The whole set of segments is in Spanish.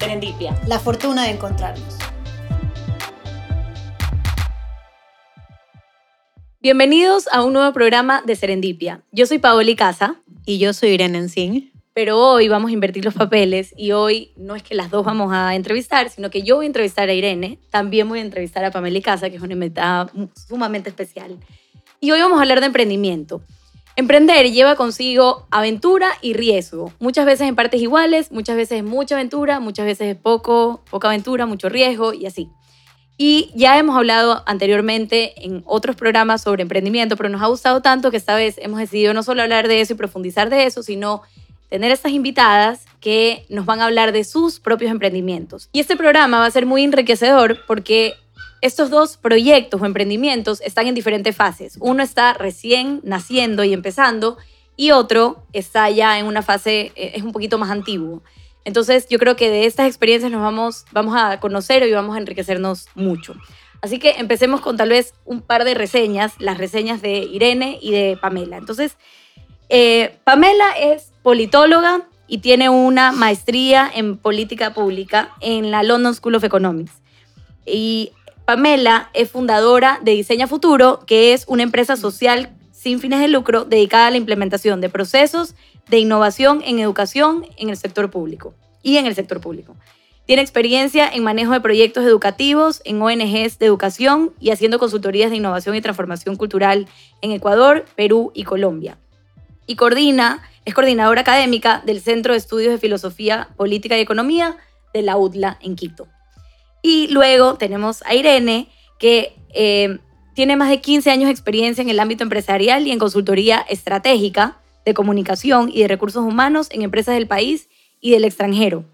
Serendipia. La fortuna de encontrarnos. Bienvenidos a un nuevo programa de Serendipia. Yo soy Paoli Casa. Y yo soy Irene Encín. Pero hoy vamos a invertir los papeles y hoy no es que las dos vamos a entrevistar, sino que yo voy a entrevistar a Irene, también voy a entrevistar a Pamela Casa, que es una invitada sumamente especial. Y hoy vamos a hablar de emprendimiento. Emprender lleva consigo aventura y riesgo. Muchas veces en partes iguales, muchas veces es mucha aventura, muchas veces es poco, poca aventura, mucho riesgo y así. Y ya hemos hablado anteriormente en otros programas sobre emprendimiento, pero nos ha gustado tanto que esta vez hemos decidido no solo hablar de eso y profundizar de eso, sino tener estas invitadas que nos van a hablar de sus propios emprendimientos. Y este programa va a ser muy enriquecedor porque estos dos proyectos o emprendimientos están en diferentes fases. Uno está recién naciendo y empezando y otro está ya en una fase, eh, es un poquito más antiguo. Entonces yo creo que de estas experiencias nos vamos, vamos a conocer y vamos a enriquecernos mucho. Así que empecemos con tal vez un par de reseñas, las reseñas de Irene y de Pamela. Entonces, eh, Pamela es politóloga y tiene una maestría en política pública en la London School of Economics. Y Pamela es fundadora de Diseña Futuro, que es una empresa social sin fines de lucro dedicada a la implementación de procesos de innovación en educación en el sector público y en el sector público. Tiene experiencia en manejo de proyectos educativos en ONGs de educación y haciendo consultorías de innovación y transformación cultural en Ecuador, Perú y Colombia. Y coordina, es coordinadora académica del Centro de Estudios de Filosofía, Política y Economía de la UTLA en Quito. Y luego tenemos a Irene, que eh, tiene más de 15 años de experiencia en el ámbito empresarial y en consultoría estratégica de comunicación y de recursos humanos en empresas del país y del extranjero.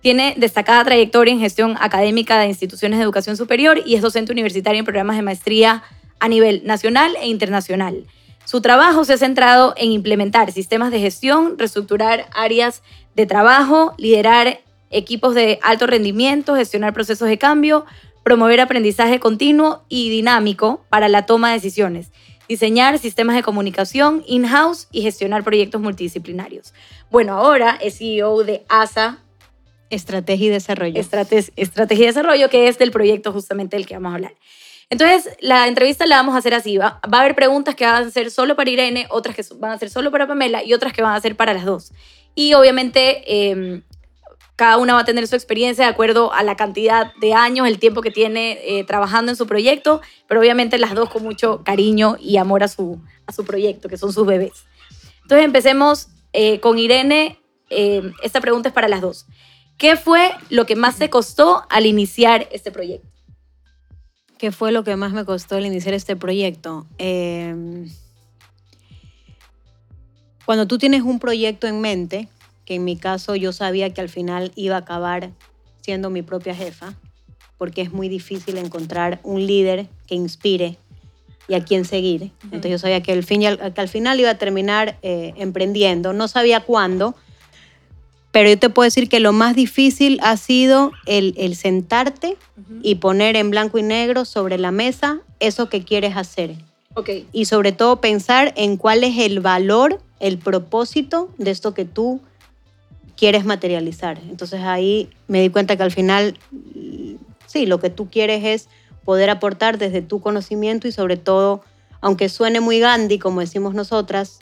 Tiene destacada trayectoria en gestión académica de instituciones de educación superior y es docente universitario en programas de maestría a nivel nacional e internacional. Su trabajo se ha centrado en implementar sistemas de gestión, reestructurar áreas de trabajo, liderar equipos de alto rendimiento, gestionar procesos de cambio, promover aprendizaje continuo y dinámico para la toma de decisiones, diseñar sistemas de comunicación in-house y gestionar proyectos multidisciplinarios. Bueno, ahora es CEO de ASA. Estrategia y Desarrollo. Estrategia y Desarrollo, que es del proyecto justamente del que vamos a hablar. Entonces, la entrevista la vamos a hacer así. Va, va, a haber preguntas que van a ser solo para Irene, otras que van a ser solo para Pamela y otras que van a ser para las dos. Y obviamente eh, cada una va a tener su experiencia de acuerdo a la cantidad de años, el tiempo que tiene eh, trabajando en su proyecto, pero obviamente las dos con mucho cariño y amor a su, a su proyecto, que son sus bebés. Entonces empecemos eh, con Irene. Eh, esta pregunta es para las dos. ¿Qué fue lo que más te costó al iniciar este proyecto? ¿Qué fue lo que más me costó al iniciar este proyecto? Em, cuando tú tienes un proyecto en mente, que en mi caso yo sabía que al final iba a acabar siendo mi propia jefa, porque es muy difícil encontrar un líder que inspire y a quien seguir. Entonces yo sabía que al, fin al, final iba a terminar eh, emprendiendo. No sabía cuándo, pero yo te puedo decir que lo más difícil ha sido el, el sentarte y poner en blanco y negro sobre la mesa eso que quieres hacer. Okay. Y sobre todo pensar en cuál es el valor, el propósito de esto que tú quieres materializar. Entonces ahí me di cuenta que al final, sí, lo que tú quieres es poder aportar desde tu conocimiento y sobre todo, aunque suene muy Gandhi, como decimos nosotras,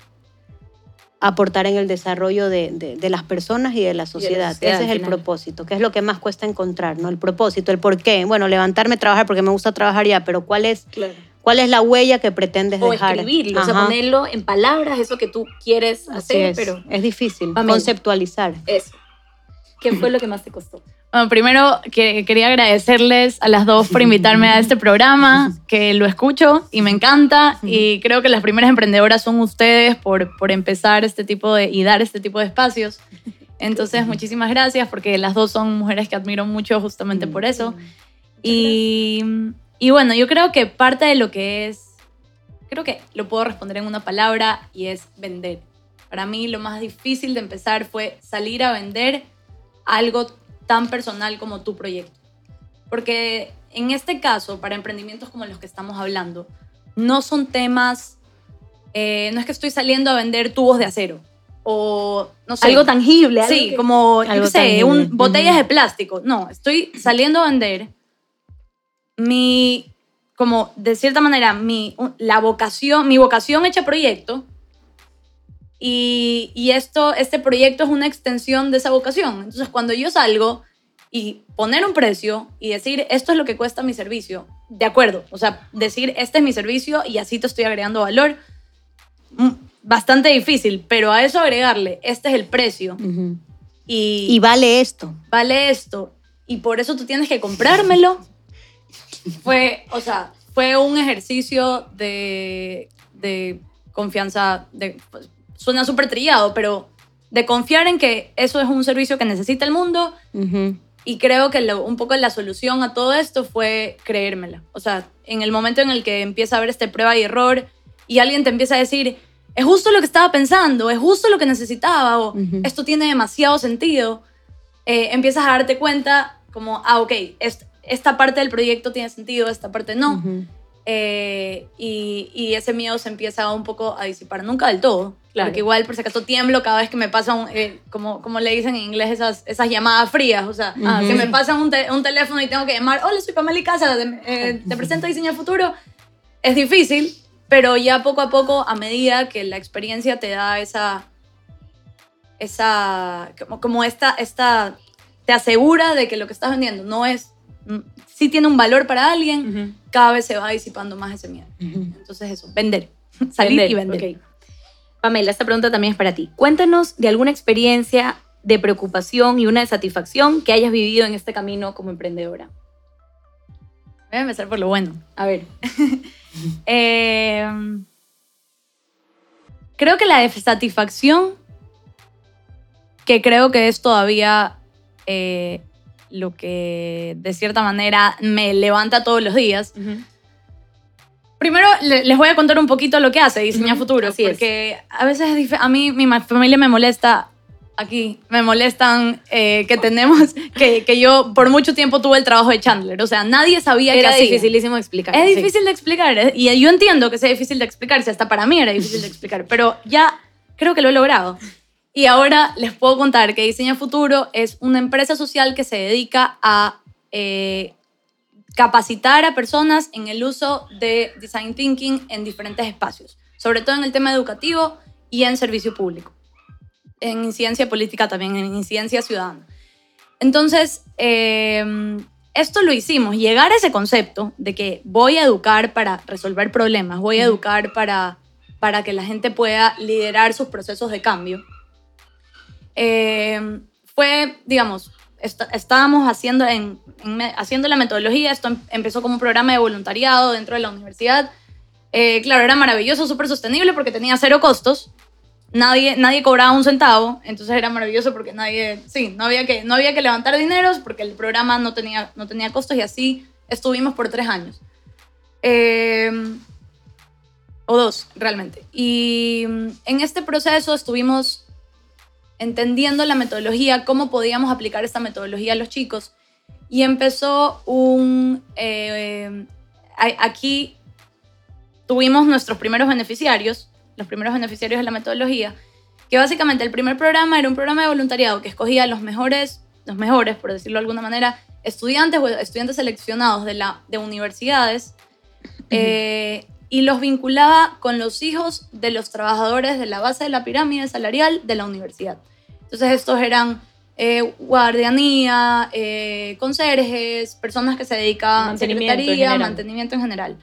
aportar en el desarrollo de, las personas y de la sociedad. Ese es el propósito, que es lo que más cuesta encontrar, ¿no? El propósito, el por qué. Bueno, levantarme, trabajar porque me gusta trabajar ya, pero ¿cuál es ¿Cuál es la huella que pretendes o dejar? escribirlo, o sea, ponerlo en palabras, eso que tú quieres hacer, es. pero... Es difícil, conceptualizar. Eso. ¿Qué fue lo que más te costó? Bueno, primero que quería agradecerles a las dos por invitarme a este programa, que lo escucho y me encanta. Y creo que las primeras emprendedoras son ustedes por, por empezar este tipo de y dar este tipo de espacios. Entonces, muchísimas gracias porque las dos son mujeres que admiro mucho justamente por eso. Y y bueno, yo creo que parte de lo que es, creo que lo puedo responder en una palabra y es vender. Para mí lo más difícil de empezar fue salir a vender algo tan personal como tu proyecto. Porque en este caso, para emprendimientos como los que estamos hablando, no son temas, eh, no es que estoy saliendo a vender tubos de acero. o no sé. Algo tangible. algo Sí, que- como, yo Algo qué sé, un, botellas Ujú. de plástico. No, estoy saliendo a vender mi, como de cierta manera, mi, la vocación, mi vocación hecha proyecto. Y, y esto, este proyecto es una extensión de esa vocación. Entonces, cuando yo salgo y poner un precio y decir, esto es lo que cuesta mi servicio, de acuerdo. O sea, decir, este es mi servicio y así te estoy agregando valor, mm, bastante difícil, pero a eso agregarle, este es el precio y, Y vale esto. vale esto y por eso tú tienes que comprármelo. Fue, o sea, fue un ejercicio de, de confianza, de, pues, suena súper trillado, pero de confiar en que eso es un servicio que necesita el mundo y creo que lo- un poco la solución a todo esto fue creérmela. O sea, en el momento en el que empieza a haber este prueba y error y alguien te empieza a decir, es justo lo que estaba pensando, es justo lo que necesitaba, o esto tiene demasiado sentido, eh, empiezas a darte cuenta como, ah, ok, est- esta parte del proyecto tiene sentido, esta parte no. Eh, y, y ese miedo se empieza un poco a disipar, nunca del todo, Claro. porque igual por si acaso tiemblo cada vez que me pasan, eh, como, como le dicen en inglés, esas, esas llamadas frías, o sea, Ujú. que me pasan un, te- un teléfono y tengo que llamar, hola, soy Pamela Casa, te, eh, te presento a Diseño Futuro, es difícil, pero ya poco a poco, a medida que la experiencia te da esa, esa como, como esta, esta, te asegura de que lo que estás vendiendo no es, sí tiene un valor para alguien, cada vez se va disipando más ese miedo. Entonces eso, vender, salir Vender, y vender. Pamela, esta pregunta también es para ti. Cuéntanos de alguna experiencia de preocupación y una de satisfacción que hayas vivido en este camino como emprendedora. Voy a empezar por lo bueno. A ver. Eh, creo que la de satisfacción, que creo que es todavía eh, lo que de cierta manera me levanta todos los días. Primero le- les voy a contar un poquito lo que hace Diseña Ujú, Futuro, así es. porque a veces a mí mi familia me molesta aquí, me molestan eh, que tenemos, que, que yo por mucho tiempo tuve el trabajo de Chandler, o sea, nadie sabía Era que hacía. dificilísimo explicar. Es sí. difícil de explicar eh, y yo entiendo que sea difícil de explicar, si hasta para mí era difícil de explicar, pero ya creo que lo he logrado. Y ahora les puedo contar que Diseña Futuro es una empresa social que se dedica a eh, capacitar a personas en el uso de design thinking en diferentes espacios, sobre todo en el tema educativo y en servicio público, en incidencia política también, en incidencia ciudadana. Entonces, eh, esto lo hicimos, llegar a ese concepto de que voy a educar para resolver problemas, voy a educar para, para que la gente pueda liderar sus procesos de cambio. Eh, fue, digamos, est- estábamos haciendo, en, en haciendo la metodología, esto em- empezó como un programa de voluntariado dentro de la universidad. Eh, claro, era maravilloso, súper sostenible porque tenía cero costos. Nadie, nadie cobraba un centavo, entonces era maravilloso porque nadie, sí, no había que, no había que levantar dineros porque el programa no tenía, no tenía costos y así estuvimos por tres años. Eh, o dos, realmente. Y mm, en este proceso estuvimos entendiendo la metodología, cómo podíamos aplicar esta metodología a los chicos. Y empezó un... eh, a- aquí tuvimos nuestros primeros beneficiarios, los primeros beneficiarios de la metodología, que básicamente el primer programa era un programa de voluntariado que escogía los mejores, los mejores, por decirlo de alguna manera, estudiantes o estudiantes seleccionados de, la, de universidades eh, y los vinculaba con los hijos de los trabajadores de la base de la pirámide salarial de la universidad. Entonces estos eran eh, guardianía, eh, conserjes, personas que se dedicaban a en secretaría, general. mantenimiento en general.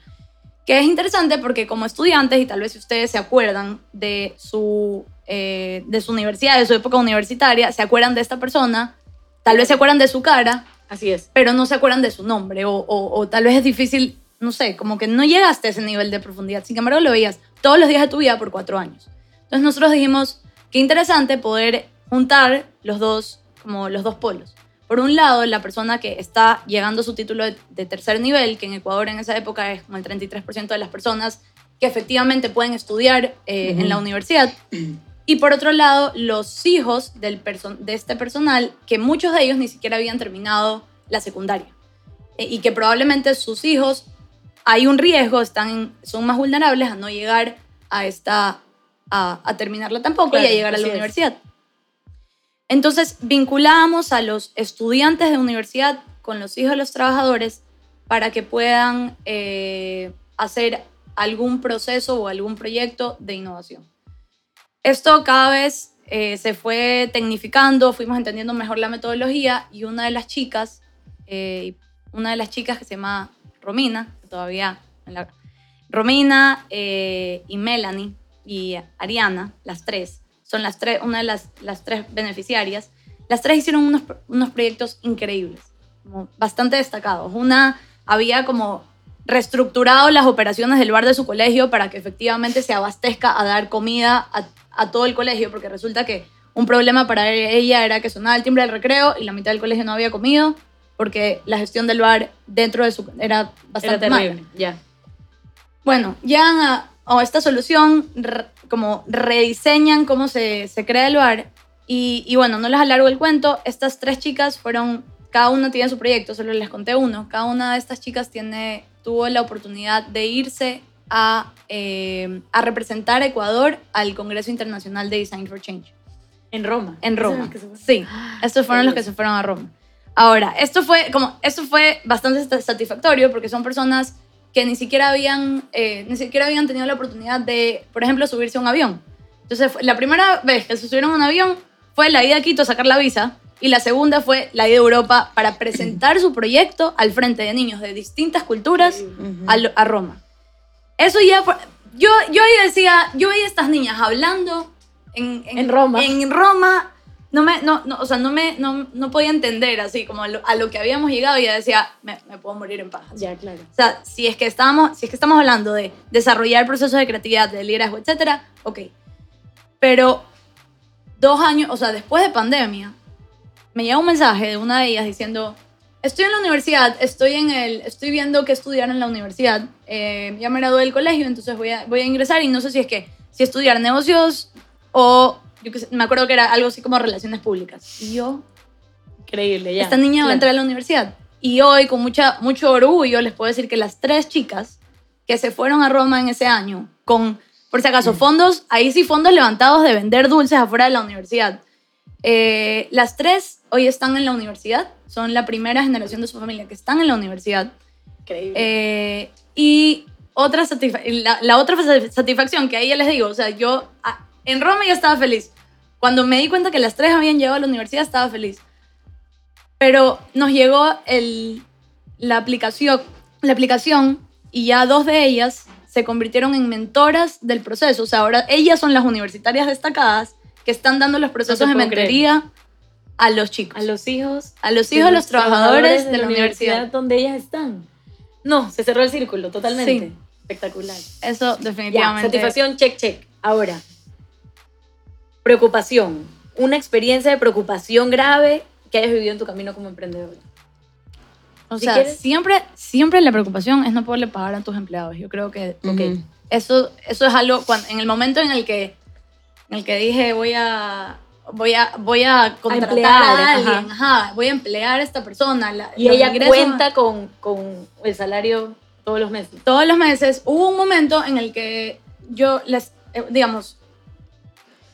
Que es interesante porque como estudiantes, y tal vez si ustedes se acuerdan de su, eh, de su universidad, de su época universitaria, se acuerdan de esta persona, tal vez se acuerdan de su cara, Así es. pero no se acuerdan de su nombre o, o- o tal vez es difícil, no sé, como que no llegaste a ese nivel de profundidad. Sin embargo, lo veías todos los días de tu vida por cuatro años. Entonces nosotros dijimos, qué interesante poder juntar los dos, como los dos polos. Por un lado, la persona que está llegando a su título de, de tercer nivel, que en Ecuador en esa época es como el 33% de las personas que efectivamente pueden estudiar eh, en la universidad. Y por otro lado, los hijos del de este personal, que muchos de ellos ni siquiera habían terminado la secundaria. Eh, y que probablemente sus hijos, hay un riesgo, están, son más vulnerables a no llegar a esta, a, a terminarla tampoco y Claro, a llegar a la es. Entonces, vinculábamos a los estudiantes de universidad con los hijos de los trabajadores para que puedan eh, hacer algún proceso o algún proyecto de innovación. Esto cada vez eh, se fue tecnificando, fuimos entendiendo mejor la metodología y una de las chicas, eh, una de las chicas que se llama Romina, todavía Romina y Melanie y Ariana, las tres, son las tres, una de las, las tres beneficiarias. Las tres hicieron unos, unos proyectos increíbles, como bastante destacados. Una había como reestructurado las operaciones del bar de su colegio para que efectivamente se abastezca a dar comida a, a todo el colegio, porque resulta que un problema para ella era que sonaba el timbre del recreo y la mitad del colegio no había comido, porque la gestión del bar dentro de su era bastante Era mala. terrible, ya. Bueno, llegan a, a esta solución, como rediseñan cómo se, se crea el bar. Y, y bueno, no les alargo el cuento. Estas tres chicas fueron, cada una tiene su proyecto, solo les conté uno. Cada una de estas chicas tiene, tuvo la oportunidad de irse a, eh, a representar a Ecuador al Congreso Internacional de Design for Change En Roma. en ¿Esos son Roma. Sí, estos fueron los que se fueron a Roma. Ahora, esto fue, como, esto fue bastante sat- satisfactorio porque son personas que ni siquiera habían, eh, ni siquiera habían tenido la oportunidad de, por ejemplo, subirse a un avión. Entonces, la primera vez que se subieron a un avión fue la ida a Quito a sacar la visa y la segunda fue la ida a Europa para presentar su proyecto al frente de niños de distintas culturas a, Roma. Eso ya, fue- yo, yo ahí decía, yo veía a estas niñas hablando en, En Roma. En Roma, no me, no, no, o sea, no me, no, no podía entender así como a lo, a lo que habíamos llegado y ya decía, me, me puedo morir en paz. Ya, claro. O sea, si es que estamos, si es que estamos hablando de desarrollar procesos de creatividad, de liderazgo, etcétera, ok. Pero dos años, o sea, después de pandemia, me llega un mensaje de una de ellas diciendo, estoy en la universidad, estoy en el, estoy viendo qué estudiar en la universidad, eh, ya me gradué del colegio, entonces voy a, voy a ingresar y no sé si es que, si estudiar negocios o, yo qué sé, me acuerdo que era algo así como relaciones públicas. Y yo, Increíble, ya. esta niña va a Claro. entrar a la universidad. Y hoy, con mucha, mucho orgullo, les puedo decir que las tres chicas que se fueron a Roma en ese año, con, por si acaso, fondos, ahí sí fondos levantados de vender dulces afuera de la universidad. Eh, las tres hoy están en la universidad, son la primera generación de su familia que están en la universidad. Increíble. Eh, y otra la, la otra satisfacción que ahí ya les digo, o sea, yo ah, en Roma ya estaba feliz. Cuando me di cuenta que las tres habían llegado a la universidad, estaba feliz. Pero nos llegó el, la, aplicación, la aplicación y ya dos de ellas se convirtieron en mentoras del proceso. O sea, ahora ellas son las universitarias destacadas que están dando los procesos de creer. mentoría a los chicos. a los hijos. a los hijos de los trabajadores de la universidad universidad. donde ellas están. No, se cerró el círculo totalmente. Sí. Espectacular. Eso Ya, definitivamente. satisfacción, check, check. Ahora, preocupación. Una experiencia de preocupación grave que hayas vivido en tu camino como emprendedor. O Si sea, quieres- siempre, siempre la preocupación es no poderle pagar a tus empleados. Yo creo que ok, Ujú. eso, eso es algo, cuando, en el momento en el que, en el que dije voy a, voy a, voy a contratar a, emplear, alguien, ajá, voy a emplear a esta persona. la- Y ella ingresos- cuenta con, con el salario todos los meses. todos los meses, hubo un momento en el que yo les, eh, digamos,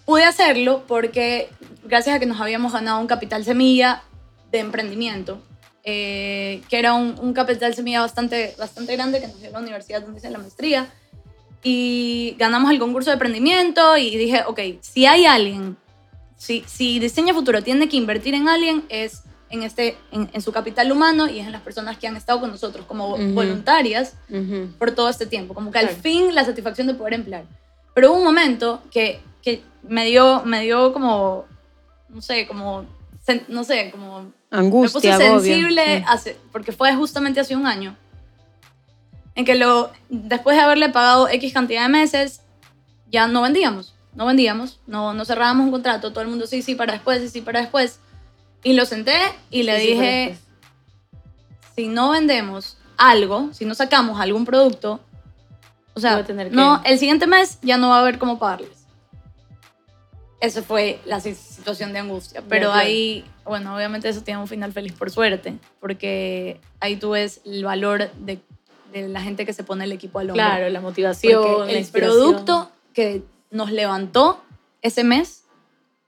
pude hacerlo porque gracias a que nos habíamos ganado un capital semilla de emprendimiento, eh, que era un, un capital semilla bastante, bastante grande que nos dio la universidad donde hice la maestría. Y ganamos el concurso de emprendimiento y dije, ok, si hay alguien, si, si Diseña Futuro tiene que invertir en alguien, es en, este, en, en su capital humano y es en las personas que han estado con nosotros como Ujú. voluntarias Ujú. por todo este tiempo. Como que al Claro. fin la satisfacción de poder emplear. Pero hubo un momento que, que me, dio, me dio como, no sé, como, no sé, como... me puse Angustia, sensible Sí. hace, porque fue justamente hace un año. En que lo, después de haberle pagado X cantidad de meses, ya no vendíamos. No vendíamos, no, no cerrábamos un contrato. Todo el mundo sí, sí, para después, sí, sí, para después. Y lo senté y le Sí, dije, si no vendemos algo, si no sacamos algún producto, o sea, tener que- no, el siguiente mes ya no va a haber cómo pagarles. Esa fue la si- situación de angustia. Pero ahí, bueno, obviamente eso tiene un final feliz por suerte, porque ahí tú ves el valor de, de la gente que se pone el equipo al hombro. Claro, la motivación, Porque el producto que, nos levantó ese mes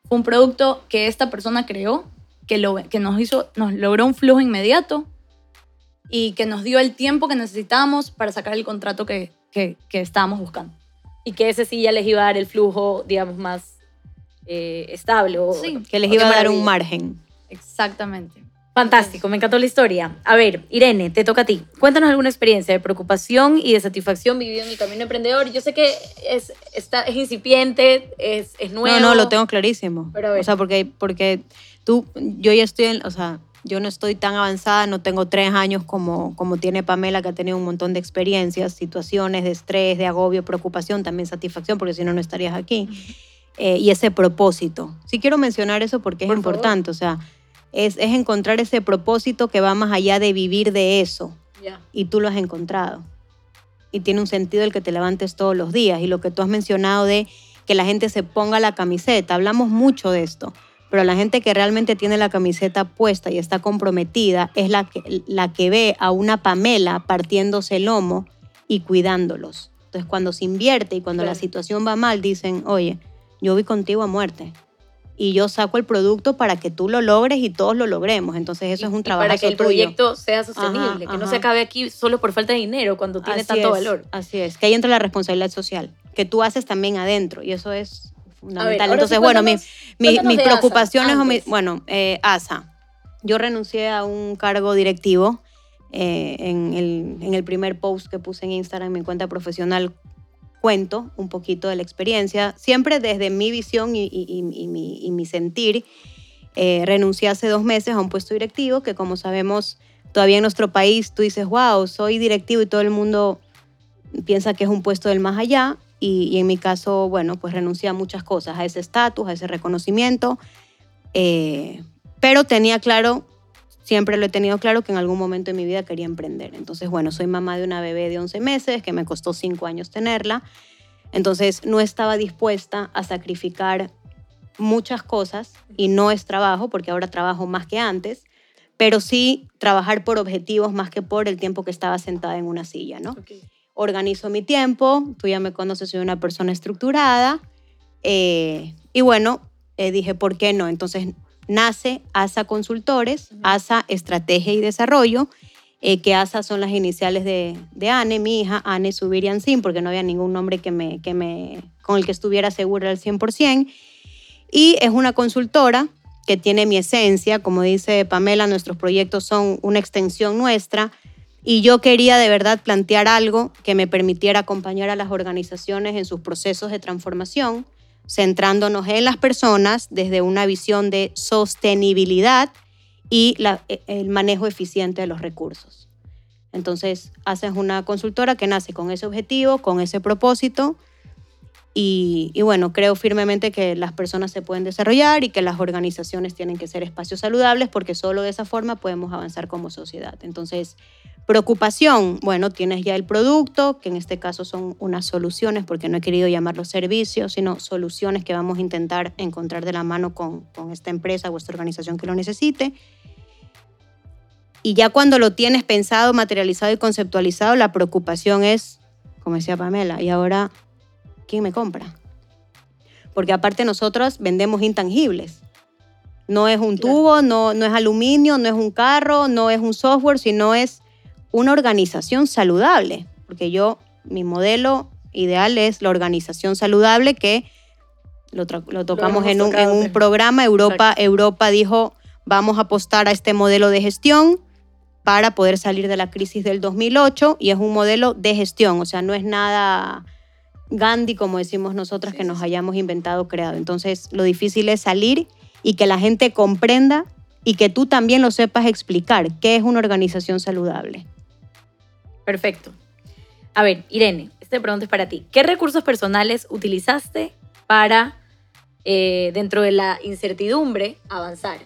fue un producto que esta persona creó, que, lo, que nos, hizo, nos logró un flujo inmediato y que nos dio el tiempo que necesitábamos para sacar el contrato que, que, que estábamos buscando. Y que ese sí ya les iba a dar el flujo, digamos, más eh, estable. O, Sí. Que les iba a dar un margen. Exactamente. Fantástico, me encantó la historia. A ver, Irene, te toca a ti. Cuéntanos alguna experiencia de preocupación y de satisfacción vivido en el camino emprendedor. Yo sé que es, está, es incipiente, es, es nuevo. No, no, lo tengo clarísimo. Pero a ver. O sea, porque, porque tú, yo ya estoy en, o sea, yo no estoy tan avanzada, no tengo tres años como, como tiene Pamela, que ha tenido un montón de experiencias, situaciones de estrés, de agobio, preocupación, también satisfacción, porque si no, no estarías aquí. Eh, y ese propósito. Sí quiero mencionar eso porque es Por favor. importante, o sea, es, es encontrar ese propósito que va más allá de vivir de eso y tú lo has encontrado. Y tiene un sentido el que te levantes todos los días. Y lo que tú has mencionado de que la gente se ponga la camiseta, hablamos mucho de esto, pero la gente que realmente tiene la camiseta puesta y está comprometida es la que, la que ve a una Pamela partiéndose el lomo y cuidándolos. Entonces, cuando se invierte y cuando la situación va mal, dicen, oye, yo voy contigo a muerte. Y yo saco el producto para que tú lo logres y todos lo logremos. Entonces, eso Y- es un trabajo Para que el tuyo. proyecto sea sostenible, Ajá, que no se acabe aquí solo por falta de dinero cuando tiene Así tanto es, valor. Así es, que ahí entra la responsabilidad social, que tú haces también adentro, y eso es fundamental. Entonces, sí, bueno, mis ASA preocupaciones, o bueno, eh, ASA, yo renuncié a un cargo directivo eh, en, el, en el primer post que puse en Instagram, en mi cuenta profesional, cuento un poquito de la experiencia, siempre desde mi visión y, mi, sentir. Eh, renuncié hace dos meses a un puesto directivo que, como sabemos, todavía en nuestro país tú dices, wow, soy directivo y todo el mundo piensa que es un puesto del más allá. Y, y en mi caso, bueno, pues renuncié a muchas cosas, a ese estatus, a ese reconocimiento. Eh, pero tenía claro, siempre lo he tenido claro, que en algún momento de mi vida quería emprender. Entonces, bueno, soy mamá de una bebé de 11 meses, que me costó 5 años tenerla. Entonces, no estaba dispuesta a sacrificar muchas cosas y no es trabajo, porque ahora trabajo más que antes, pero sí trabajar por objetivos más que por el tiempo que estaba sentada en una silla, ¿no? Organizo mi tiempo, tú ya me conoces, soy una persona estructurada, eh, y bueno, eh, dije, ¿por qué no? Entonces nace ASA Consultores. ASA Estrategia y Desarrollo, eh, que ASA son las iniciales de, de Anne, mi hija, Anne Subirian Sin, porque no había ningún nombre que me, que me, con el que estuviera segura al 100%, y es una consultora que tiene mi esencia, como dice Pamela, nuestros proyectos son una extensión nuestra, y yo quería de verdad plantear algo que me permitiera acompañar a las organizaciones en sus procesos de transformación, centrándonos en las personas desde una visión de sostenibilidad y e- el manejo eficiente de los recursos. Entonces, haces una consultora que nace con ese objetivo, con ese propósito. Y, y bueno, creo firmemente que las personas se pueden desarrollar y que las organizaciones tienen que ser espacios saludables porque solo de esa forma podemos avanzar como sociedad. Entonces, Preocupación, bueno, tienes ya el producto, que en este caso son unas soluciones, porque no he querido llamarlos servicios, sino soluciones que vamos a intentar encontrar de la mano con, con esta empresa o esta organización que lo necesite. Y ya cuando lo tienes pensado, materializado y conceptualizado, la preocupación es, como decía Pamela, ¿y ahora quién me compra? Porque aparte nosotros vendemos intangibles. No es un tubo, no, no es aluminio, no es un carro, no es un software, sino es una organización saludable. Porque yo, mi modelo ideal es la organización saludable que lo, tocamos en, un, en programa. Europa, Europa dijo, vamos a apostar a este modelo de gestión para poder salir de la crisis del 2008 y es un modelo de gestión, o sea, no es nada Gandhi, como decimos nosotras, que nos hayamos inventado, creado. Entonces, lo difícil es salir y que la gente comprenda y que tú también lo sepas explicar qué es una organización saludable. Perfecto. A ver, Irene, esta pregunta es para ti. ¿Qué recursos personales utilizaste para, eh, dentro de la incertidumbre, avanzar?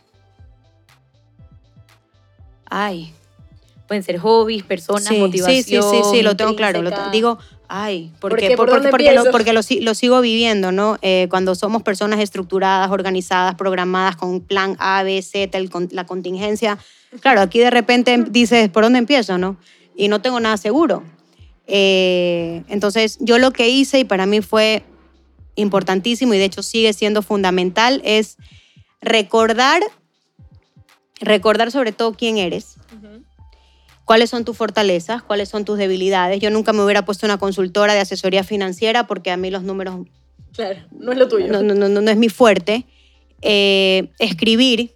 Ay, Pueden ser hobbies, personas, sí, motivación. sí, sí, sí, sí, lo tengo claro. Lo digo, ay, ¿Por porque, qué? ¿Por porque, dónde porque, lo, porque lo, si- lo sigo viviendo, ¿no? Eh, cuando somos personas estructuradas, organizadas, programadas con plan A, B, Z, el con- la contingencia. Claro, aquí de repente dices, ¿por dónde empiezo, no? Y no tengo nada seguro. Eh, entonces, yo lo que hice y para mí fue importantísimo y de hecho sigue siendo fundamental es recordar, recordar sobre todo quién eres, cuáles son tus fortalezas, cuáles son tus debilidades. Yo nunca me hubiera puesto una consultora de asesoría financiera porque a mí los números Claro, no es lo tuyo. no, no, no, no es mi fuerte. Eh, escribir,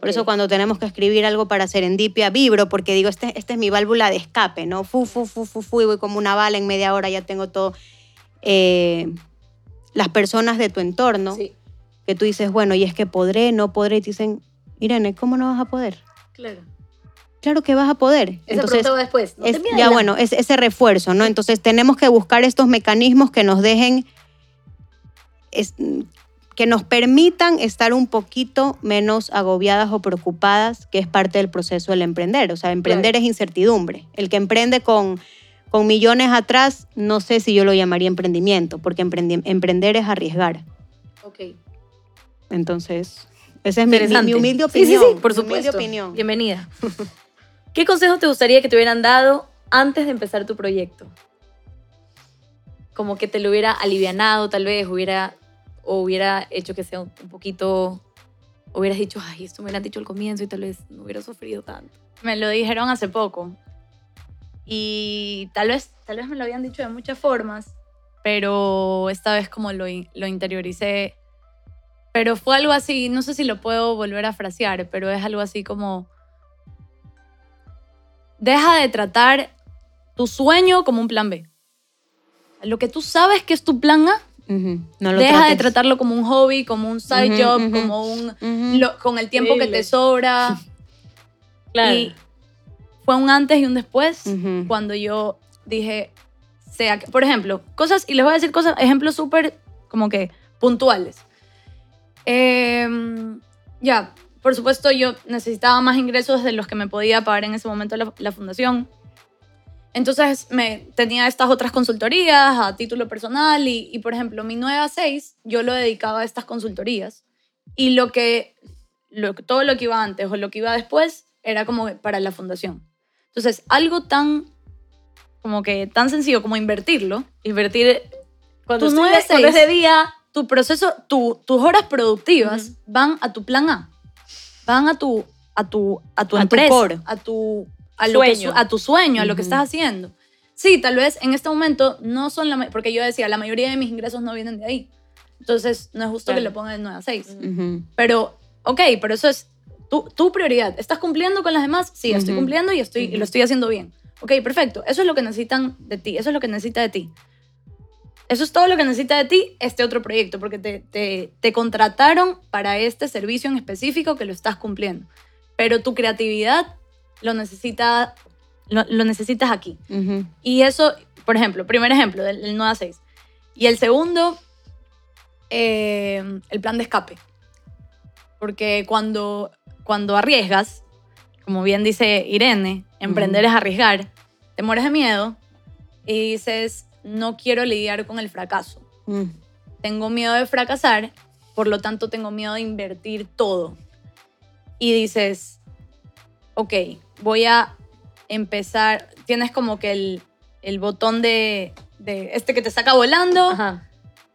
por eso cuando tenemos que escribir algo para serendipia, vibro, porque digo, este, esta es mi válvula de escape, ¿no? Fu, fu, fu, fu, fu, y voy como una bala en media hora, ya tengo todo. Eh, las personas de tu entorno, Sí, que tú dices, bueno, y es que podré, no podré, y te dicen, Irene, ¿cómo no vas a poder? claro. Claro que vas a poder. Esa Entonces, después. No es- ya bueno, es ese refuerzo, ¿no? Entonces tenemos que buscar estos mecanismos que nos dejen, es- que nos permitan estar un poquito menos agobiadas o preocupadas, que es parte del proceso del emprender. O sea, emprender es incertidumbre. El que emprende con, con millones atrás, no sé si yo lo llamaría emprendimiento, porque emprendi- emprender es arriesgar. Ok. Entonces, esa es mi, mi- humilde Sí, sí, opinión. sí, por supuesto. opinión. Bienvenida. ¿Qué consejo te gustaría que te hubieran dado antes de empezar tu proyecto? Como que te lo hubiera alivianado, tal vez, hubiera, o hubiera hecho que sea un un poquito, hubieras dicho, ay, esto me hubieran dicho al comienzo y tal vez no hubiera sufrido tanto. Me lo dijeron hace poco. Y tal vez, tal vez me lo habían dicho de muchas formas, pero esta vez como lo, lo interioricé. Pero fue algo así, no sé si lo puedo volver a frasear, pero es algo así como... Deja de tratar tu sueño como un plan B. Lo que tú sabes que es tu plan A, No lo deja de tratarlo como un hobby, como un side job, como un... Lo- con el tiempo que te sobra. Y fue un antes y un después cuando yo dije, sea, que- por ejemplo, cosas, y les voy a decir cosas, ejemplos súper como que puntuales. Em, ya, por supuesto yo necesitaba más ingresos de los que me podía pagar en ese momento la, la fundación. Entonces me tenía estas otras consultorías a título personal y, y, por ejemplo, mi 9 a 6 yo lo dedicaba a estas consultorías y lo que, lo, todo lo que iba antes o lo que iba después era como para la fundación. Entonces, algo tan como que tan sencillo como invertirlo, Invertir cuando, estoy nueve, de- cuando es seis. de día, tu proceso, tu- tus horas productivas Ujú. van a tu plan A, van a tu, a tu, a tu A tu empresa, core. a tu, a lo que Sueño. su- a tu sueño, a lo que estás haciendo. Sí, tal vez en este momento no son la, porque yo decía, la mayoría de mis ingresos no vienen de ahí. Entonces, no es justo que Claro. lo ponga de 9 a 6. Ujú. Pero, ok, pero eso es tu, tu prioridad. ¿Estás cumpliendo con las demás? Sí, estoy Ujú. cumpliendo y, estoy, y lo estoy haciendo bien. Ok, perfecto. Eso es lo que necesitan de ti. Eso es lo que necesita de ti. Eso es todo lo que necesita de ti este otro proyecto, porque te, te, te contrataron para este servicio en específico que lo estás cumpliendo. Pero tu creatividad lo, necesita, lo, lo necesitas aquí. Y eso, por ejemplo, primer ejemplo del, del 9 a 6. Y el segundo, eh, el plan de escape. Porque cuando, cuando arriesgas, como bien dice Irene, emprender es arriesgar, te mueres de miedo y dices, no quiero lidiar con el fracaso. Tengo miedo de fracasar, por lo tanto tengo miedo de invertir todo. Y dices, ok, voy a empezar, tienes como que el, el botón de, de este que te saca volando, Ajá.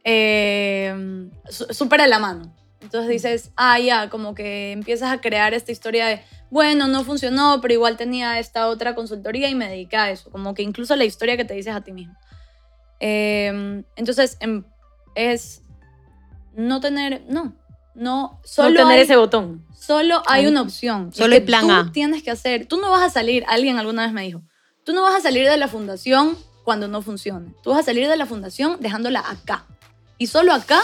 eh, su- súper a la mano. Entonces dices, ah, ya, como que empiezas a crear esta historia de, bueno, no funcionó, pero igual tenía esta otra consultoría y me dediqué a eso. Como que incluso la historia que te dices a ti mismo. Eh, entonces, em, es no tener, no, no, solo Solo tener hay, ese botón. Solo hay una opción. solo que hay plan tú A. tienes que hacer. Tú no vas a salir, alguien alguna vez me dijo, tú no vas a salir de la fundación cuando no funcione. Tú vas a salir de la fundación dejándola acá. Y solo acá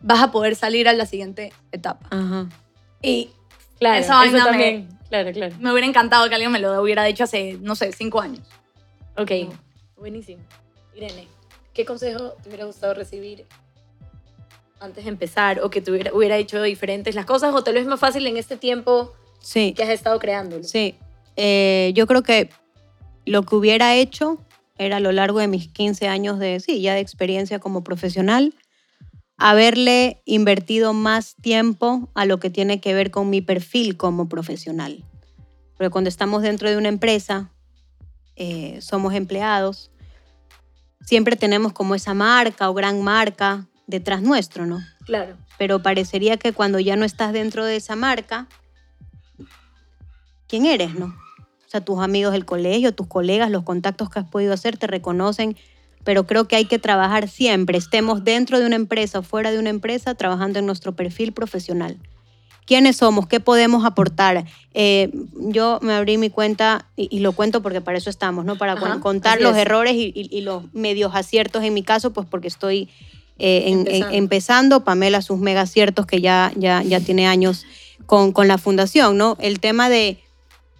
vas a poder salir a la siguiente etapa. Ajá. Y Claro, Esa vaina eso me- también. Claro, claro. me hubiera encantado que alguien me lo hubiera dicho hace, no sé, cinco años. Ok, buenísimo. Irene, ¿qué consejo te hubiera gustado recibir antes de empezar o que te hubiera, hubiera hecho diferentes las cosas o tal vez más fácil en este tiempo Sí, que has estado creándolo? sí. Eh, yo creo que lo que hubiera hecho era a lo largo de mis 15 años de, sí, ya de experiencia como profesional, haberle invertido más tiempo a lo que tiene que ver con mi perfil como profesional. Porque cuando estamos dentro de una empresa, eh, somos empleados, siempre tenemos como esa marca o gran marca detrás nuestro, ¿no? Claro. Pero parecería que cuando ya no estás dentro de esa marca, ¿quién eres, no? O sea, tus amigos del colegio, tus colegas, los contactos que has podido hacer te reconocen, pero creo que hay que trabajar siempre, estemos dentro de una empresa o fuera de una empresa, trabajando en nuestro perfil profesional. ¿Quiénes somos? ¿Qué podemos aportar? Eh, yo me abrí mi cuenta y, y lo cuento porque para eso estamos, ¿no? Para Ajá, contar los es. errores y, y- y los medios aciertos en mi caso, pues porque estoy eh, en- en- Empezando. Pamela sus mega aciertos que ya, ya, ya tiene años con, con la fundación, ¿no? El tema de,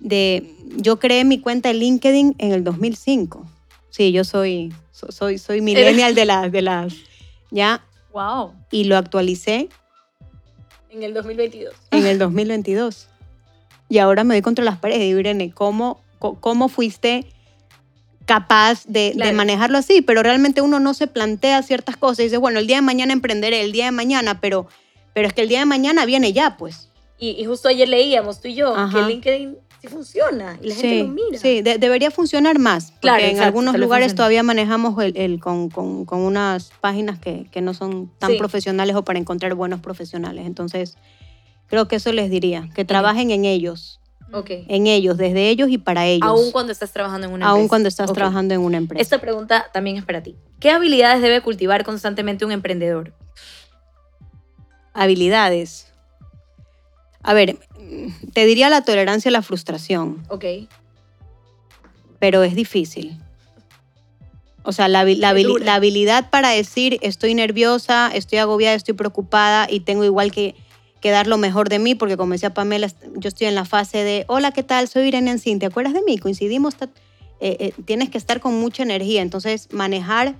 de, yo creé mi cuenta de LinkedIn en el 2005. Sí, yo soy, so- soy, soy millennial de las, de las, ya, Wow. y lo actualicé En el 2022. en el 2022. Y ahora me doy contra las paredes Irene, ¿cómo, cómo fuiste capaz de, manejarlo así? Pero realmente uno no se plantea ciertas cosas y dice, bueno, el día de mañana emprenderé, el día de mañana, pero, pero es que el día de mañana viene ya, pues. Y, y justo ayer leíamos tú y yo Ajá. que LinkedIn sí funciona y la gente lo mira. sí, de- debería funcionar más. Porque Claro, en exacto, algunos lugares todavía manejamos el, el con, con- con unas páginas que, que no son tan Sí. profesionales o para encontrar buenos profesionales. Entonces, creo que eso les diría, que trabajen en ellos, En ellos, desde ellos y para ellos. Aún cuando estás trabajando en una Aún empresa. cuando estás trabajando en una empresa. Esta pregunta también es para ti. ¿Qué habilidades debe cultivar constantemente un emprendedor? Habilidades. A ver, te diría la tolerancia a la frustración, Ok. pero es difícil. O sea, la habilidad para decir estoy nerviosa, estoy agobiada, estoy preocupada y tengo igual que, que dar lo mejor de mí, porque como decía Pamela, yo estoy en la fase de, hola, ¿qué tal? Soy Irene Ancín, ¿te acuerdas de mí? Coincidimos, eh, eh, tienes que estar con mucha energía, entonces manejar,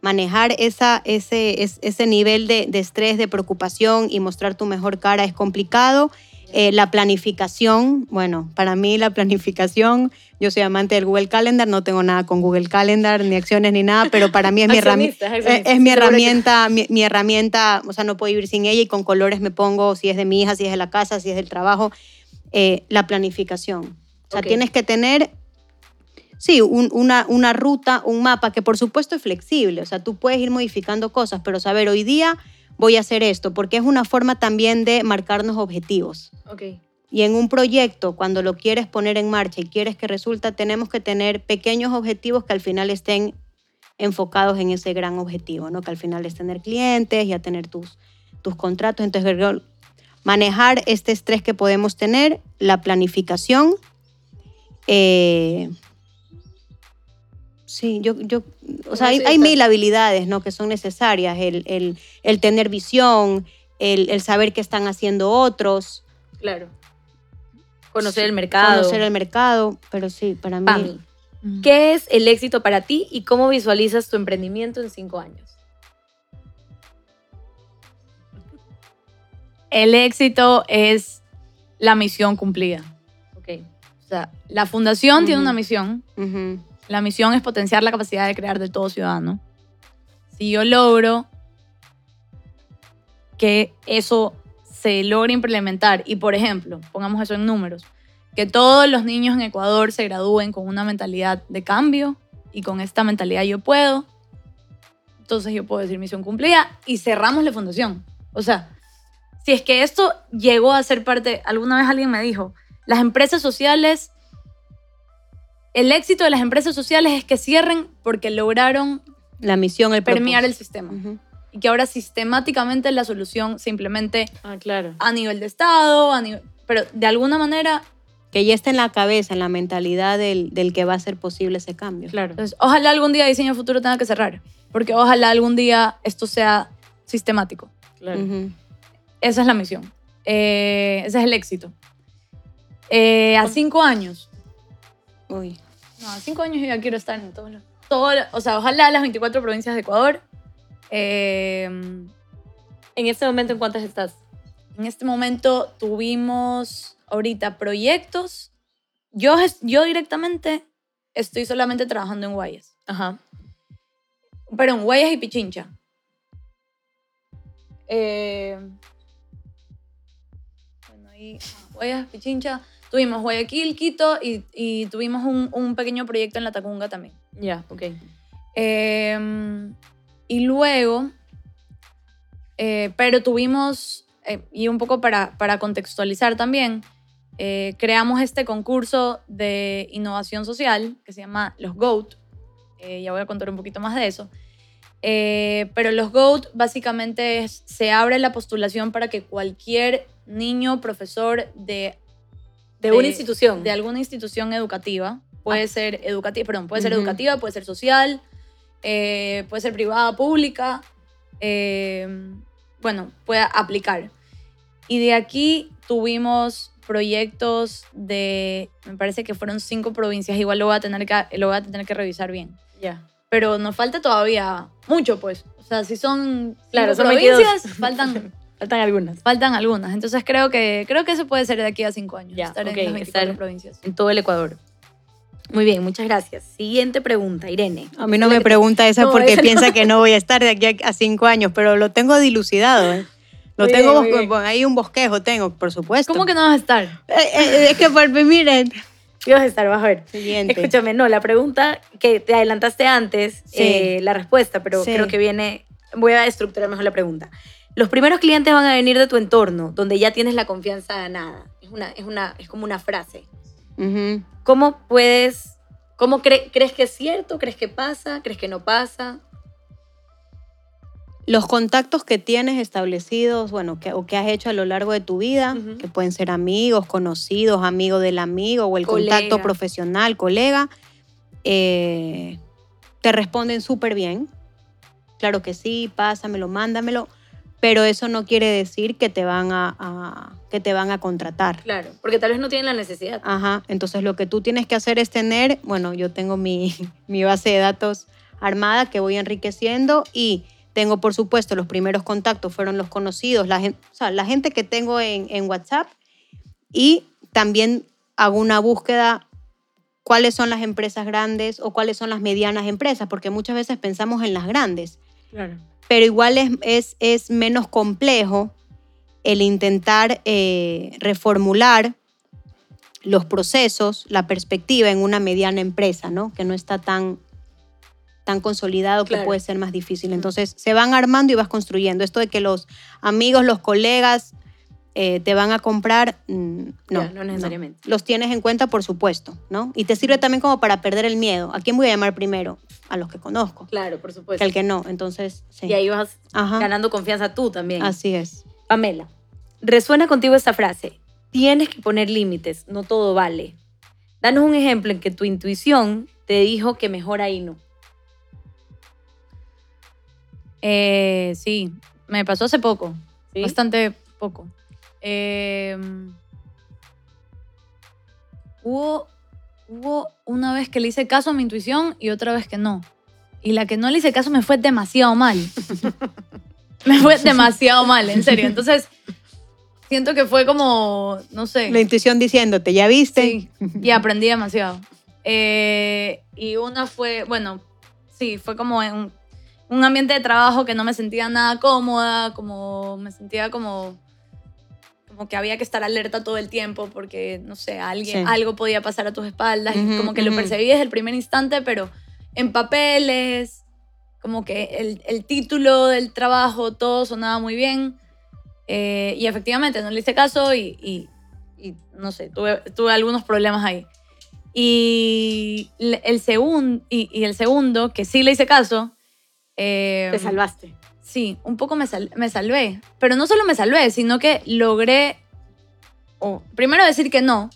manejar esa, ese, es- ese nivel de, de estrés, de preocupación y mostrar tu mejor cara es complicado. Eh, la planificación, bueno, para mí la planificación, yo soy amante del Google Calendar, no tengo nada con Google Calendar, ni acciones ni nada, pero para mí es mi herramienta. Accionista, Es, accionista. es mi herramienta, mi, mi herramienta, o sea, no puedo vivir sin ella y con colores me pongo si es de mi hija, si es de la casa, si es del trabajo, eh, la planificación. O sea, tienes que tener, sí, un- una, una ruta, un mapa que por supuesto es flexible, o sea, tú puedes ir modificando cosas, pero saber hoy día voy a hacer esto, porque es una forma también de marcarnos objetivos. Ok. Y en un proyecto, cuando lo quieres poner en marcha y quieres que resulta, tenemos que tener pequeños objetivos que al final estén enfocados en ese gran objetivo, ¿no? Que al final es tener clientes, ya tener tus, tus contratos. Entonces, manejar este estrés que podemos tener, la planificación. eh, sí, yo, yo, o sea, hay, mil habilidades, ¿no? Que son necesarias. El, el- el tener visión, el, el saber qué están haciendo otros. Claro. Conocer el mercado. Conocer el mercado, pero sí, para mí. Pami, ¿qué es el éxito para ti y cómo visualizas tu emprendimiento en cinco años? El éxito es la misión cumplida. Ok. O sea, la fundación tiene una misión. La misión es potenciar la capacidad de crear de todo ciudadano. Si yo logro que eso se logre implementar y, por ejemplo, pongamos eso en números, que todos los niños en Ecuador se gradúen con una mentalidad de cambio y con esta mentalidad yo puedo, entonces yo puedo decir misión cumplida y cerramos la fundación. O sea, si es que esto llegó a ser parte, alguna vez alguien me dijo, las empresas sociales el éxito de las empresas sociales es que cierren porque lograron La misión, el permear el sistema. Y que ahora sistemáticamente la solución se implemente Ah, claro. a nivel de Estado, a nivel- pero de alguna manera, Que ya está en la cabeza, en la mentalidad del, del que va a ser posible ese cambio. Claro. entonces, ojalá algún día Diseño Futuro tenga que cerrar. Porque ojalá algún día esto sea sistemático. claro. Esa es la misión. Eh, ese es el éxito. Eh, a cinco años. Uy. No, cinco años yo ya quiero estar en todos los... todo- o sea, ojalá las 24 provincias de Ecuador. Eh, En este momento, ¿en cuántas estás? En este momento tuvimos ahorita proyectos. Yo, yo directamente estoy solamente trabajando en Guayas. Ajá. Pero en Guayas y Pichincha. Eh, bueno, ahí ah, Guayas, Pichincha. Tuvimos Guayaquil, Quito y, y tuvimos un, un pequeño proyecto en La Tacunga también. Ya, ok. Eh, y luego Eh, pero tuvimos, eh, y un poco para, para contextualizar también, eh, creamos este concurso de innovación social que se llama los GOAT. Eh, ya voy a contar un poquito más de eso. Eh, pero los GOAT básicamente es, se abre la postulación para que cualquier niño, profesor de, De una institución. de alguna institución educativa, puede Ah. ser educativa, perdón, puede ser Ujú. educativa, puede ser social, eh, puede ser privada, pública, eh, bueno, pueda aplicar. Y de aquí tuvimos proyectos de, me parece que fueron cinco provincias, igual lo voy a tener que, lo voy a tener que revisar bien. Ya. Pero nos falta todavía mucho, pues. O sea, si son Claro, son 22. provincias, faltan, Faltan algunas. faltan algunas. Entonces creo que, creo que eso puede ser de aquí a cinco años, Ya, estar ok, en las 24 estar- provincias. En todo el Ecuador. Muy bien, muchas gracias. Siguiente pregunta, Irene. A mí no me pregunta esa No, porque esa no. piensa que no voy a estar de aquí a, a cinco años, pero lo tengo dilucidado. ¿eh? Lo Muy tengo, bien, ahí un bosquejo tengo, por supuesto. ¿Cómo que no vas a estar? Eh, eh, es que por miren. Sí vas a estar, vas a ver. Siguiente. Escúchame, no, la pregunta que te adelantaste antes, Sí. eh, la respuesta, pero Sí. creo que viene, voy a estructurar mejor la pregunta. Los primeros clientes van a venir de tu entorno, donde ya tienes la confianza ganada. Es, una, es, una, es como una frase. ¿Cómo puedes, cómo cre- crees que es cierto? ¿Crees que pasa? ¿Crees que no pasa? Los contactos que tienes establecidos, bueno, que, o que has hecho a lo largo de tu vida, que pueden ser amigos, conocidos, amigo del amigo o el Colega. contacto profesional, colega, eh, te responden súper bien. Claro que sí, pásamelo, mándamelo, pero eso no quiere decir que te van a, a- que te van a contratar. Claro, porque tal vez no tienen la necesidad. Ajá, entonces lo que tú tienes que hacer es tener, bueno, yo tengo mi, mi base de datos armada que voy enriqueciendo y tengo, por supuesto, los primeros contactos fueron los conocidos, la gente, o sea, la gente que tengo en, en WhatsApp y también hago una búsqueda cuáles son las empresas grandes o cuáles son las medianas empresas, porque muchas veces pensamos en las grandes, Claro. Pero igual es, es, es menos complejo el intentar eh, reformular los procesos, la perspectiva en una mediana empresa, ¿no? Que no está tan, tan consolidado que puede ser más difícil. Entonces, se van armando y vas construyendo. Esto de que los amigos, los colegas eh, te van a comprar, mm, no. Necesariamente. Los tienes en cuenta, por supuesto, ¿no? Y te sirve también como para perder el miedo. ¿A quién voy a llamar primero? A los que conozco. Claro, por Que supuesto. al que no. Entonces, sí. Y ahí vas Ajá. ganando confianza tú también. Así es. Pamela, resuena contigo esta frase. Tienes que poner límites, no todo vale. Danos un ejemplo en que tu intuición te dijo que mejor ahí no. Eh, sí, me pasó hace poco, ¿Sí? bastante poco. Eh, hubo, hubo una vez que le hice caso a mi intuición y otra vez que no. Y la que no le hice caso me fue demasiado mal. me fue demasiado mal, en serio. Entonces, siento que fue como, no sé. La intuición diciéndote, ¿ya viste? Sí, y aprendí demasiado. Eh, y una fue, bueno, sí, fue como en un, un ambiente de trabajo que no me sentía nada cómoda, como me sentía como, como que había que estar alerta todo el tiempo porque, no sé, alguien, Sí. algo podía pasar a tus espaldas como que lo percibí desde el primer instante, pero en papeles, como que el, el título del trabajo, todo sonaba muy bien. Eh, y efectivamente no le hice caso y, y- y no sé, tuve, tuve algunos problemas ahí. Y el, segun- y, y el segundo, que sí le hice caso, eh, Te salvaste. Sí, un poco me, sal- me salvé. Pero no solo me salvé, sino que logré, primero decir que no,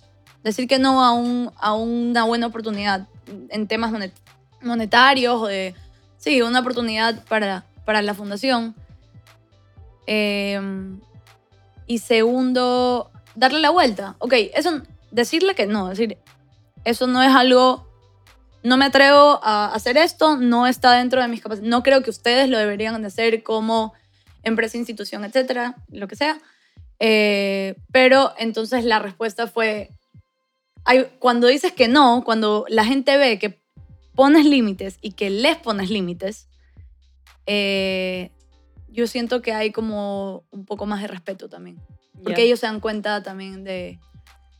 decir que no a, un, a una buena oportunidad en temas monet- monetarios o de, sí, una oportunidad para, para la fundación. Eh, y segundo, darle la vuelta. Ok, eso, decirle que no, decir, eso no es algo, no me atrevo a hacer esto, no está dentro de mis capacidades, no creo que ustedes lo deberían de hacer como empresa, institución, etcétera, lo que sea. Eh, pero entonces la respuesta fue, hay- cuando dices que no, cuando la gente ve que pones límites y que les pones límites, eh, yo siento que hay como un poco más de respeto también. Porque ellos se dan cuenta también de...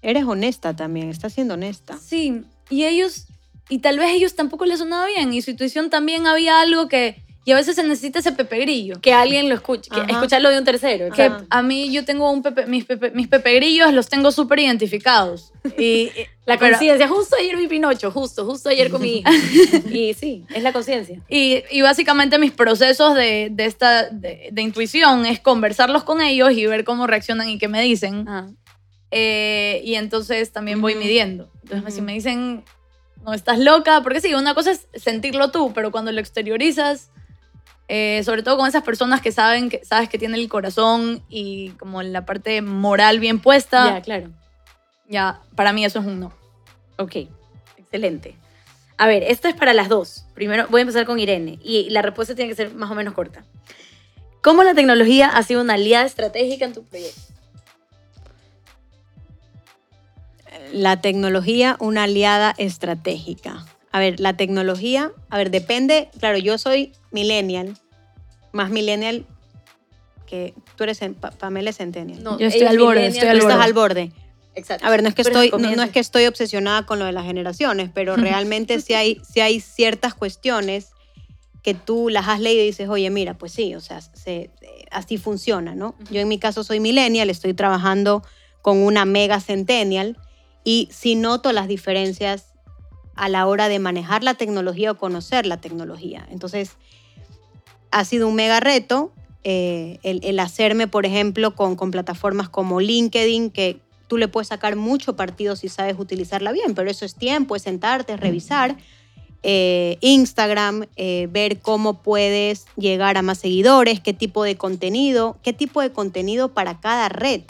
Eres honesta también, estás siendo honesta. Sí, y ellos, y tal vez ellos tampoco les sonaba bien, y su intuición también había algo que, y a veces se necesita ese pepe grillo. Que alguien lo escuche, que Ajá. escucharlo de un tercero. Que Ajá. a mí yo tengo un pepe, mis, pepe, mis pepe grillos los tengo súper identificados. Y, La conciencia, justo ayer vi Pinocho, justo, justo ayer con mi hija. Y sí, es la conciencia. Y, y básicamente mis procesos de, de esta, de, de intuición es conversarlos con ellos y ver cómo reaccionan y qué me dicen. Ajá. Eh, y entonces también voy midiendo. Entonces, si Ujú. me dicen, no estás loca, porque sí, una cosa es sentirlo tú, pero cuando lo exteriorizas, eh, sobre todo con esas personas que saben que sabes que tienen el corazón y como la parte moral bien puesta, Ya, claro. ya para mí eso es un no. Ok, excelente. A ver, esta es para las dos. Primero voy a empezar con Irene y la respuesta tiene que ser más o menos corta. ¿Cómo la tecnología ha sido una aliada estratégica en tu proyecto? La tecnología, una aliada estratégica. A ver, la tecnología, a ver, depende, claro, yo soy millennial, más millennial que tú eres, Pa- Pamela es centennial. No, Yo estoy al borde, estoy al Tú pero- estás borde. al borde. Exacto. A ver, no es que estoy, no, es que estoy obsesionada con lo de las generaciones, pero realmente sí hay, sí hay ciertas cuestiones que tú las has leído y dices, oye, mira, pues sí, o sea, se- así funciona, ¿no? Yo en mi caso soy millennial, estoy trabajando con una mega centennial y sí noto las diferencias a la hora de manejar la tecnología o conocer la tecnología. Entonces, ha sido un mega reto eh, el, el hacerme, por ejemplo, con, con plataformas como LinkedIn, que tú le puedes sacar mucho partido si sabes utilizarla bien, pero eso es tiempo, es sentarte, es revisar. Eh, Instagram, eh, ver cómo puedes llegar a más seguidores, qué tipo de contenido, qué tipo de contenido para cada red,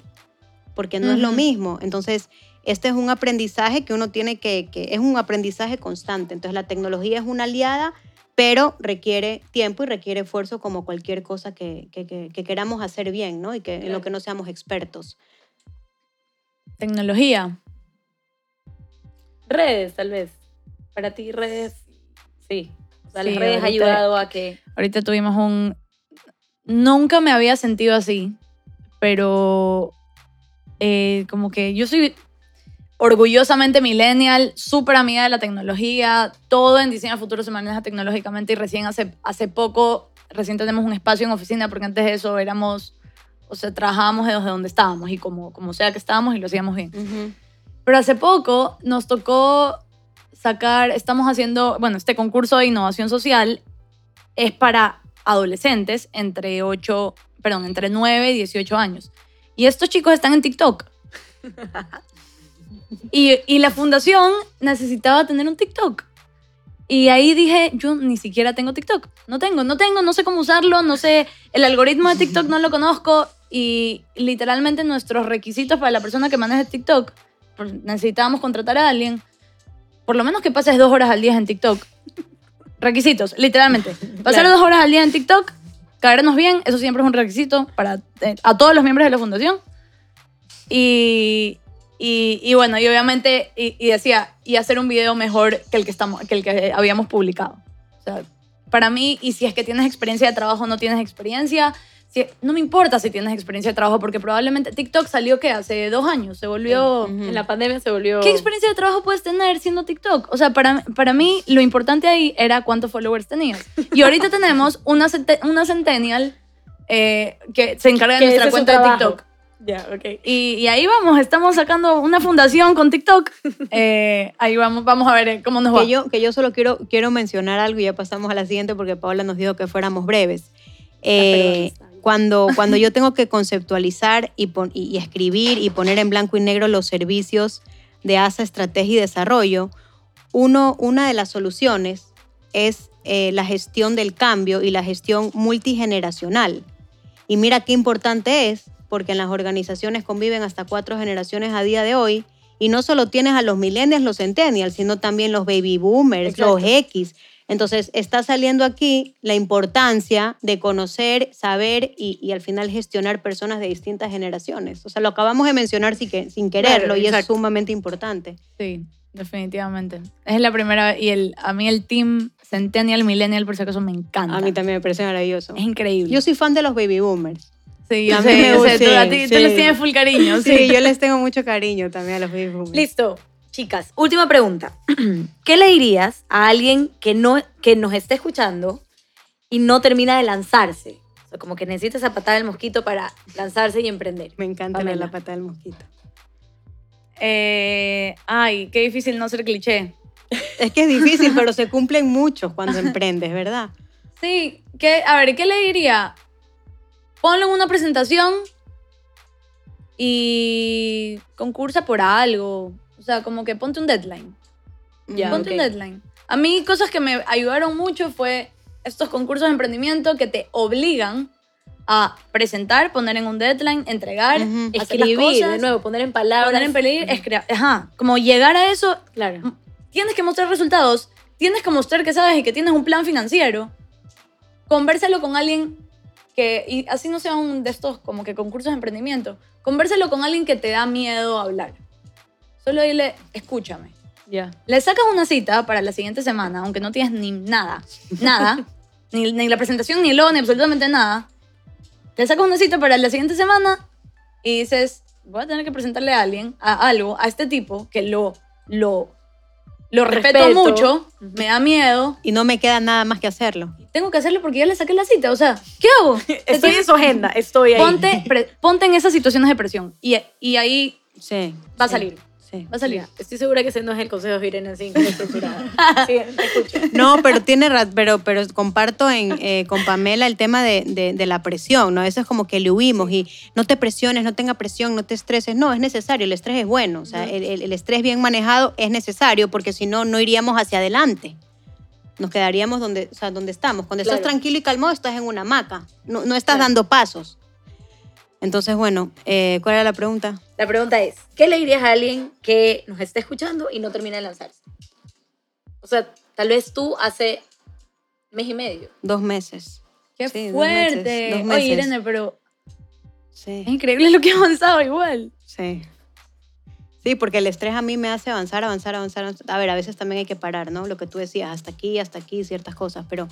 porque no es lo mismo. Entonces, este es un aprendizaje que uno tiene que, que es un aprendizaje constante. Entonces, la tecnología es una aliada, pero requiere tiempo y requiere esfuerzo como cualquier cosa que, que- que- que queramos hacer bien, ¿no? Y que en lo que no seamos expertos. Tecnología. Redes, tal vez. Para ti, redes, sí. O sea, las redes ha ahorita- ayudado a que... Ahorita tuvimos un... Nunca me había sentido así, pero eh, como que yo soy orgullosamente millennial, súper amiga de la tecnología, todo en diseño futuro se maneja tecnológicamente y recién hace, hace poco, recién tenemos un espacio en oficina porque antes de eso éramos, o sea, trabajábamos desde donde estábamos y como, como sea que estábamos y lo hacíamos bien. Pero hace poco nos tocó sacar, estamos haciendo, bueno, este concurso de innovación social es para adolescentes entre 8, perdón, entre 9 y 18 años. Y estos chicos están en TikTok. Y, y la fundación necesitaba tener un TikTok. Y ahí dije, yo ni siquiera tengo TikTok. No tengo, no tengo, no sé cómo usarlo, no sé, el algoritmo de TikTok no lo conozco. Y literalmente nuestros requisitos para la persona que maneja TikTok, pues, necesitábamos contratar a alguien, por lo menos que pases dos horas al día en TikTok. Requisitos, literalmente. Pasar Claro. dos horas al día en TikTok, caernos bien, eso siempre es un requisito para eh, a todos los miembros de la fundación. Y, y, y bueno, y obviamente, y, y decía, y hacer un video mejor que el que, estamos, que el que habíamos publicado. O sea, para mí, y si es que tienes experiencia de trabajo o no tienes experiencia, si- no me importa si tienes experiencia de trabajo, porque probablemente TikTok salió que hace dos años, se volvió... Ujú. En la pandemia se volvió... ¿Qué experiencia de trabajo puedes tener siendo TikTok? O sea, para, para mí lo importante ahí era cuántos followers tenías. Y ahorita tenemos una, una centennial eh, que se encarga de Que nuestra cuenta de. TikTok. Ya, ok. Y, y ahí vamos, estamos sacando una fundación con TikTok. Eh, ahí vamos, vamos a ver eh, cómo nos va. Que yo, que yo solo quiero, quiero mencionar algo y ya pasamos a la siguiente porque Paola nos dijo que fuéramos breves. Eh, está bien. cuando, cuando yo tengo que conceptualizar y, pon- y- y escribir y poner en blanco y negro los servicios de ASA Estrategia y Desarrollo, uno, una de las soluciones es eh, la gestión del cambio y la gestión multigeneracional. Y mira qué importante es, porque en las organizaciones conviven hasta cuatro generaciones a día de hoy, y no solo tienes a los millennials, los centennials, sino también los baby boomers, Exacto. los X. Entonces, está saliendo aquí la importancia de conocer, saber y, y al final gestionar personas de distintas generaciones. O sea, lo acabamos de mencionar sin, que, sin quererlo Claro, y es sumamente importante. Sí, definitivamente. Es la primera y el, a mí el team Centennial Millennial por si acaso me encanta. A mí también me parece maravilloso. Es increíble. Yo soy fan de los baby boomers. Sí, yo a mí me gusta, tú, a ti, tú sí. les tienes full cariño. Sí, Sí, yo les tengo mucho cariño también a los baby boomers. Listo. Chicas, última pregunta. ¿Qué le dirías a alguien que, no, que nos esté escuchando y no termina de lanzarse. O sea, como que necesita esa patada del mosquito para lanzarse y emprender. Me encanta Pamela. la pata del mosquito. Eh, ay, qué difícil no ser cliché. Es que es difícil, pero se cumplen muchos cuando emprendes, ¿verdad? Sí, ¿qué, a ver, ¿qué le diría? Ponlo en una presentación y concursa por algo. O sea, como que ponte un deadline. Ya, ponte un deadline. A mí cosas que me ayudaron mucho fue estos concursos de emprendimiento que te obligan a presentar, poner en un deadline, entregar, Escribir, cosas, de nuevo, poner en palabras. poner en peligro. Ajá, como llegar a eso, Claro. tienes que mostrar resultados, tienes que mostrar que sabes y que tienes un plan financiero. Convérsalo con alguien que, y así no sea un de estos como que concursos de emprendimiento, convérsalo con alguien que te da miedo hablar. Solo dile, escúchame. Ya. Le sacas una cita para la siguiente semana, aunque no tienes ni nada, nada, ni, ni la presentación, ni el logo, ni absolutamente nada. Le sacas una cita para la siguiente semana y dices, voy a tener que presentarle a alguien, a algo, a este tipo que lo, lo, lo respeto, Respeto. mucho, me da miedo, Y no me queda nada más que hacerlo. Tengo que hacerlo porque ya le saqué la cita. O sea, ¿qué hago? Estoy en su agenda, estoy ahí. ponte, pre- ponte en esas situaciones de presión y, y ahí Sí. va a sí, salir. Sí. Va a salir. Estoy segura que ese no es el consejo de Irene así como estructurado. Sí, te escucho. No, pero tiene pero, pero comparto en, eh, con Pamela el tema de, de- de la presión, ¿no? A veces como que le huimos y no te presiones, no tenga presión, no te estreses. No, es necesario, el estrés es bueno. O sea, el, el- el estrés bien manejado es necesario porque si no, no iríamos hacia adelante. Nos quedaríamos donde, o sea, donde estamos. Cuando estás tranquilo y calmado, estás en una hamaca. No, no estás Claro. dando pasos. Entonces, bueno, eh, ¿cuál era la pregunta? La pregunta es, ¿qué le dirías a alguien que nos esté escuchando y no termina de lanzarse? O sea, tal vez tú hace mes y medio. Dos meses. ¡Qué Sí, dos fuerte! meses, dos Oye. Irene, pero Sí. es increíble lo que ha avanzado igual. Sí. Sí, porque el estrés a mí me hace avanzar, avanzar, avanzar. avanzar. A ver, a veces también hay que parar, ¿no? Lo que tú decías, hasta aquí, hasta aquí, ciertas cosas. Pero,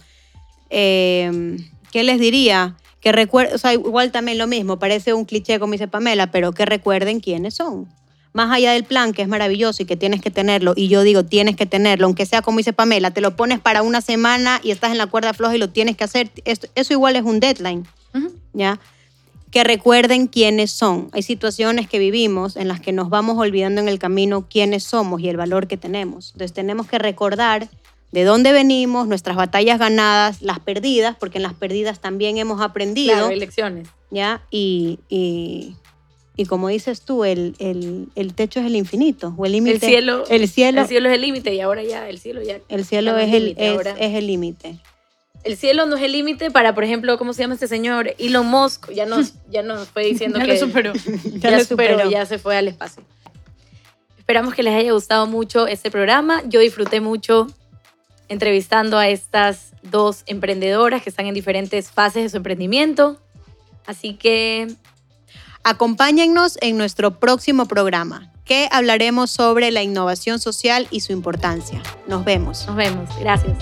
eh, ¿qué les diría? Que recuerden, o sea, igual también lo mismo, parece un cliché como dice Pamela, pero que recuerden quiénes son. Más allá del plan, que es maravilloso y que tienes que tenerlo, y yo digo, tienes que tenerlo, aunque sea como dice Pamela, te lo pones para una semana y estás en la cuerda floja y lo tienes que hacer, esto- eso igual es un deadline. Ujú. ¿ya? Que recuerden quiénes son. Hay situaciones que vivimos en las que nos vamos olvidando en el camino quiénes somos y el valor que tenemos. Entonces tenemos que recordar de dónde venimos, nuestras batallas ganadas, las perdidas, porque en las perdidas también hemos aprendido, Claro, elecciones. ¿ya? Y, y, y como dices tú, el, el, el techo es el infinito, o el límite. cielo- El cielo, El cielo es el límite y ahora ya el cielo ya... el cielo es el límite, es- ahora. es el límite. El cielo no es el límite para, por ejemplo, ¿cómo se llama este señor? Elon Musk. Ya nos, ya nos fue diciendo Ya que... lo superó. ya, lo superó, superó. ya se fue al espacio. Esperamos que les haya gustado mucho este programa. Yo disfruté mucho entrevistando a estas dos emprendedoras que están en diferentes fases de su emprendimiento. Así que Acompáñennos en nuestro próximo programa, que hablaremos sobre la innovación social y su importancia. Nos vemos. nos vemos. Gracias.